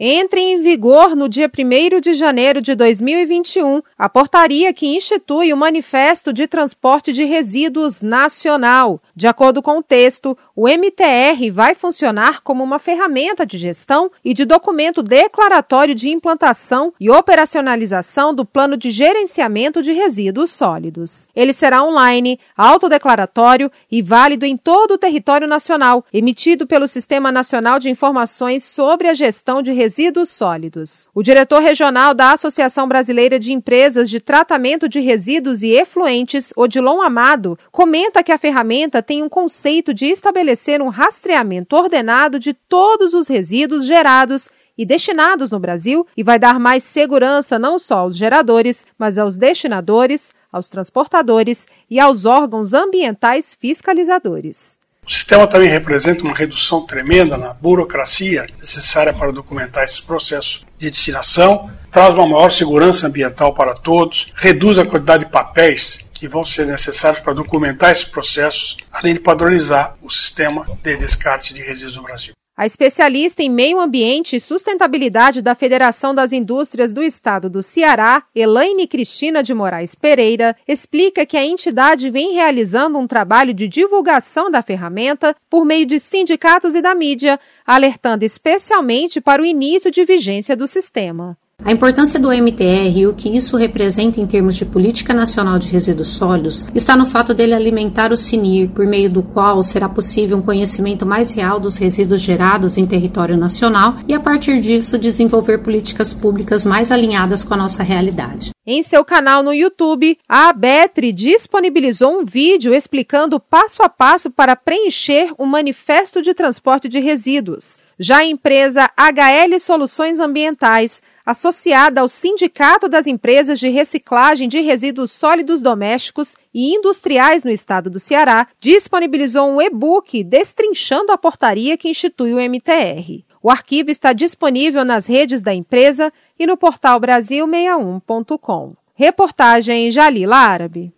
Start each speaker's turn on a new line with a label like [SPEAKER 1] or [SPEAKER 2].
[SPEAKER 1] Entre em vigor no dia 1 de janeiro de 2021 a portaria que institui o Manifesto de Transporte de Resíduos Nacional. De acordo com o texto, o MTR vai funcionar como uma ferramenta de gestão e de documento declaratório de implantação e operacionalização do Plano de Gerenciamento de Resíduos Sólidos. Ele será online, autodeclaratório e válido em todo o território nacional, emitido pelo Sistema Nacional de Informações sobre a Gestão de Resíduos sólidos. O diretor regional da Associação Brasileira de Empresas de Tratamento de Resíduos e Efluentes, Odilon Amado, comenta que a ferramenta tem um conceito de estabelecer um rastreamento ordenado de todos os resíduos gerados e destinados no Brasil e vai dar mais segurança não só aos geradores, mas aos destinadores, aos transportadores e aos órgãos ambientais fiscalizadores.
[SPEAKER 2] O sistema também representa uma redução tremenda na burocracia necessária para documentar esses processos de destinação, traz uma maior segurança ambiental para todos, reduz a quantidade de papéis que vão ser necessários para documentar esses processos, além de padronizar o sistema de descarte de resíduos no Brasil.
[SPEAKER 1] A especialista em meio ambiente e sustentabilidade da Federação das Indústrias do Estado do Ceará, Elaine Cristina de Moraes Pereira, explica que a entidade vem realizando um trabalho de divulgação da ferramenta por meio de sindicatos e da mídia, alertando especialmente para o início de vigência do sistema.
[SPEAKER 3] A importância do MTR e o que isso representa em termos de política nacional de resíduos sólidos está no fato dele alimentar o CINIR, por meio do qual será possível um conhecimento mais real dos resíduos gerados em território nacional e, a partir disso, desenvolver políticas públicas mais alinhadas com a nossa realidade.
[SPEAKER 1] Em seu canal no YouTube, a Abetre disponibilizou um vídeo explicando passo a passo para preencher o Manifesto de Transporte de Resíduos. Já a empresa HL Soluções Ambientais associada ao Sindicato das Empresas de Reciclagem de Resíduos Sólidos Domésticos e Industriais no estado do Ceará, disponibilizou um e-book destrinchando a portaria que institui o MTR. O arquivo está disponível nas redes da empresa e no portal Brasil61.com. Reportagem Jalila Árabe.